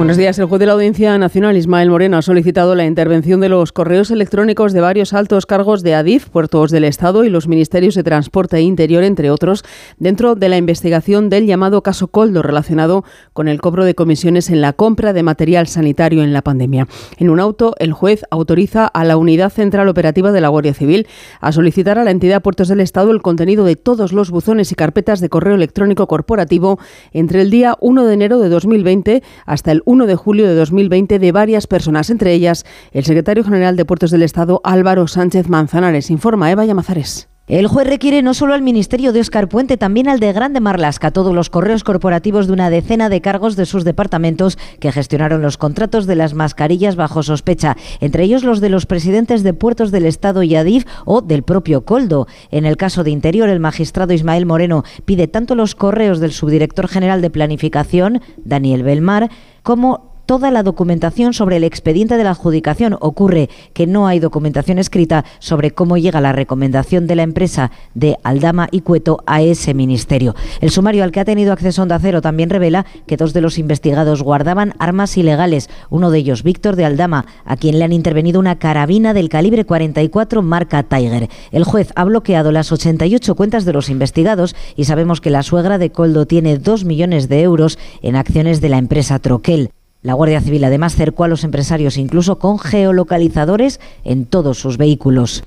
Buenos días. El juez de la Audiencia Nacional, Ismael Moreno, ha solicitado la intervención de los correos electrónicos de varios altos cargos de Adif, puertos del Estado y los ministerios de Transporte e Interior, entre otros, dentro de la investigación del llamado caso Coldo relacionado con el cobro de comisiones en la compra de material sanitario en la pandemia. En un auto, el juez autoriza a la Unidad Central Operativa de la Guardia Civil a solicitar a la entidad Puertos del Estado el contenido de todos los buzones y carpetas de correo electrónico corporativo entre el día 1 de enero de 2020 hasta el 1 de julio de 2020 de varias personas, entre ellas el secretario general de Puertos del Estado Álvaro Sánchez Manzanares. Informa Eva Llamazares. El juez requiere no solo al Ministerio de Oscar Puente, también al de Grande Marlasca, todos los correos corporativos de una decena de cargos de sus departamentos que gestionaron los contratos de las mascarillas bajo sospecha, entre ellos los de los presidentes de puertos del Estado y Adif o del propio Coldo. En el caso de Interior, el magistrado Ismael Moreno pide tanto los correos del subdirector general de Planificación, Daniel Belmar, como toda la documentación sobre el expediente de la adjudicación. Ocurre que no hay documentación escrita sobre cómo llega la recomendación de la empresa de Aldama y Cueto a ese ministerio. El sumario al que ha tenido acceso Onda Cero también revela que dos de los investigados guardaban armas ilegales, uno de ellos Víctor de Aldama, a quien le han intervenido una carabina del calibre 44 marca Tiger. El juez ha bloqueado las 88 cuentas de los investigados y sabemos que la suegra de Coldo tiene 2 millones de euros en acciones de la empresa Troquel. La Guardia Civil además cercó a los empresarios incluso con geolocalizadores en todos sus vehículos.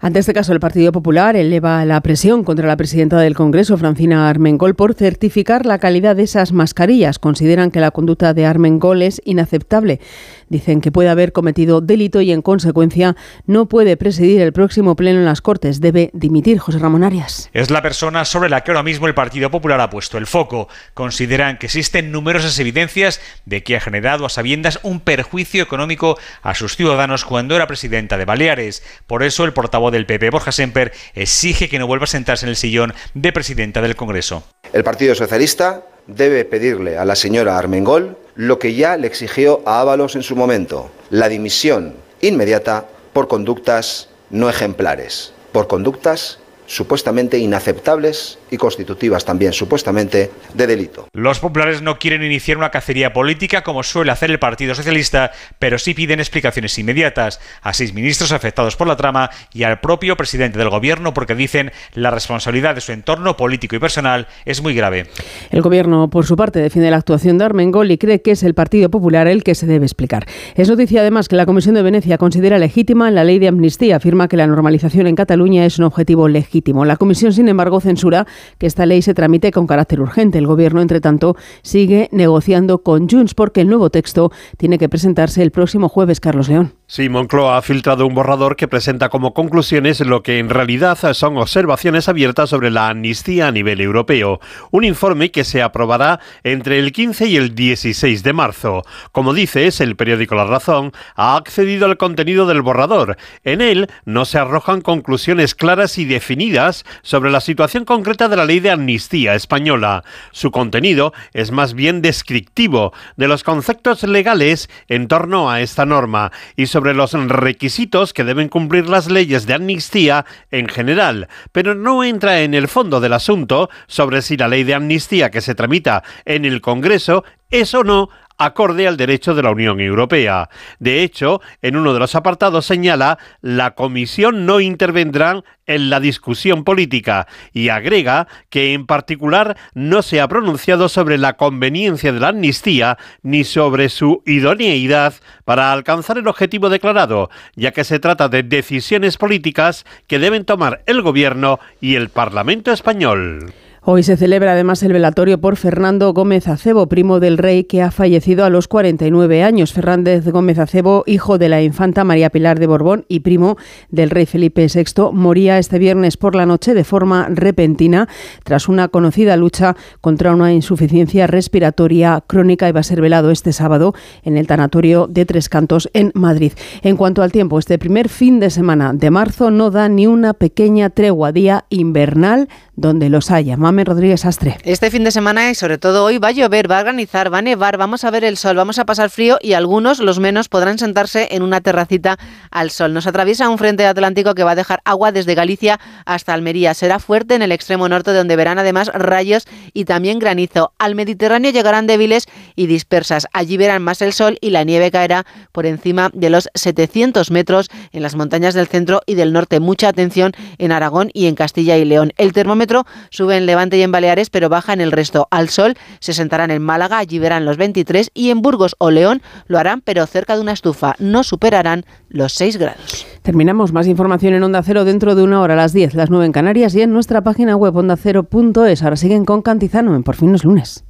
Ante este caso, el Partido Popular eleva la presión contra la presidenta del Congreso, Francina Armengol, por certificar la calidad de esas mascarillas. Consideran que la conducta de Armengol es inaceptable. Dicen que puede haber cometido delito y, en consecuencia, no puede presidir el próximo pleno en las Cortes. Debe dimitir José Ramón Arias. Es la persona sobre la que ahora mismo el Partido Popular ha puesto el foco. Consideran que existen numerosas evidencias de que ha generado a sabiendas un perjuicio económico a sus ciudadanos cuando era presidenta de Baleares. Por eso, el portavoz del PP, Borja Semper, exige que no vuelva a sentarse en el sillón de presidenta del Congreso. El Partido Socialista debe pedirle a la señora Armengol lo que ya le exigió a Ábalos en su momento, la dimisión inmediata por conductas no ejemplares, por conductas supuestamente inaceptables y constitutivas también supuestamente de delito. Los populares no quieren iniciar una cacería política como suele hacer el Partido Socialista, pero sí piden explicaciones inmediatas a seis ministros afectados por la trama y al propio presidente del gobierno porque dicen la responsabilidad de su entorno político y personal es muy grave. El gobierno, por su parte, defiende la actuación de Armengol y cree que es el Partido Popular el que se debe explicar. Es noticia además que la Comisión de Venecia considera legítima la ley de amnistía, afirma que la normalización en Cataluña es un objetivo legítimo. La Comisión, sin embargo, censura que esta ley se tramite con carácter urgente. El Gobierno, entre tanto, sigue negociando con Junts porque el nuevo texto tiene que presentarse el próximo jueves, Carlos León. Sí, Moncloa ha filtrado un borrador que presenta como conclusiones lo que en realidad son observaciones abiertas sobre la amnistía a nivel europeo. Un informe que se aprobará entre el 15 y el 16 de marzo. Como dices, el periódico La Razón ha accedido al contenido del borrador. En él no se arrojan conclusiones claras y definidas sobre la situación concreta de la ley de amnistía española. Su contenido es más bien descriptivo de los conceptos legales en torno a esta norma y sobre los requisitos que deben cumplir las leyes de amnistía en general, pero no entra en el fondo del asunto sobre si la ley de amnistía que se tramita en el Congreso es o no acorde al derecho de la Unión Europea. De hecho, en uno de los apartados señala la Comisión no intervendrá en la discusión política y agrega que en particular no se ha pronunciado sobre la conveniencia de la amnistía ni sobre su idoneidad para alcanzar el objetivo declarado, ya que se trata de decisiones políticas que deben tomar el Gobierno y el Parlamento español. Hoy se celebra además el velatorio por Fernando Gómez Acebo, primo del rey que ha fallecido a los 49 años. Fernández Gómez Acebo, hijo de la infanta María Pilar de Borbón y primo del rey Felipe VI, moría este viernes por la noche de forma repentina tras una conocida lucha contra una insuficiencia respiratoria crónica y va a ser velado este sábado en el tanatorio de Tres Cantos en Madrid. En cuanto al tiempo, este primer fin de semana de marzo no da ni una pequeña tregua día invernal donde los haya. Mame Rodríguez Astre. Este fin de semana y sobre todo hoy va a llover, va a granizar, va a nevar, vamos a ver el sol, vamos a pasar frío y algunos, los menos, podrán sentarse en una terracita al sol. Nos atraviesa un frente atlántico que va a dejar agua desde Galicia hasta Almería. Será fuerte en el extremo norte donde verán además rayos y también granizo. Al Mediterráneo llegarán débiles y dispersas. Allí verán más el sol y la nieve caerá por encima de los 700 metros en las montañas del centro y del norte. Mucha atención en Aragón y en Castilla y León. El termómetro sube en Levante y en Baleares, pero baja en el resto. Al sol se sentarán en Málaga, allí verán los 23 y en Burgos o León lo harán, pero cerca de una estufa. No superarán los 6 grados. Terminamos más información en Onda Cero dentro de una hora a las 10, las 9 en Canarias y en nuestra página web ondacero.es. Ahora siguen con Cantizano en Por fin los lunes.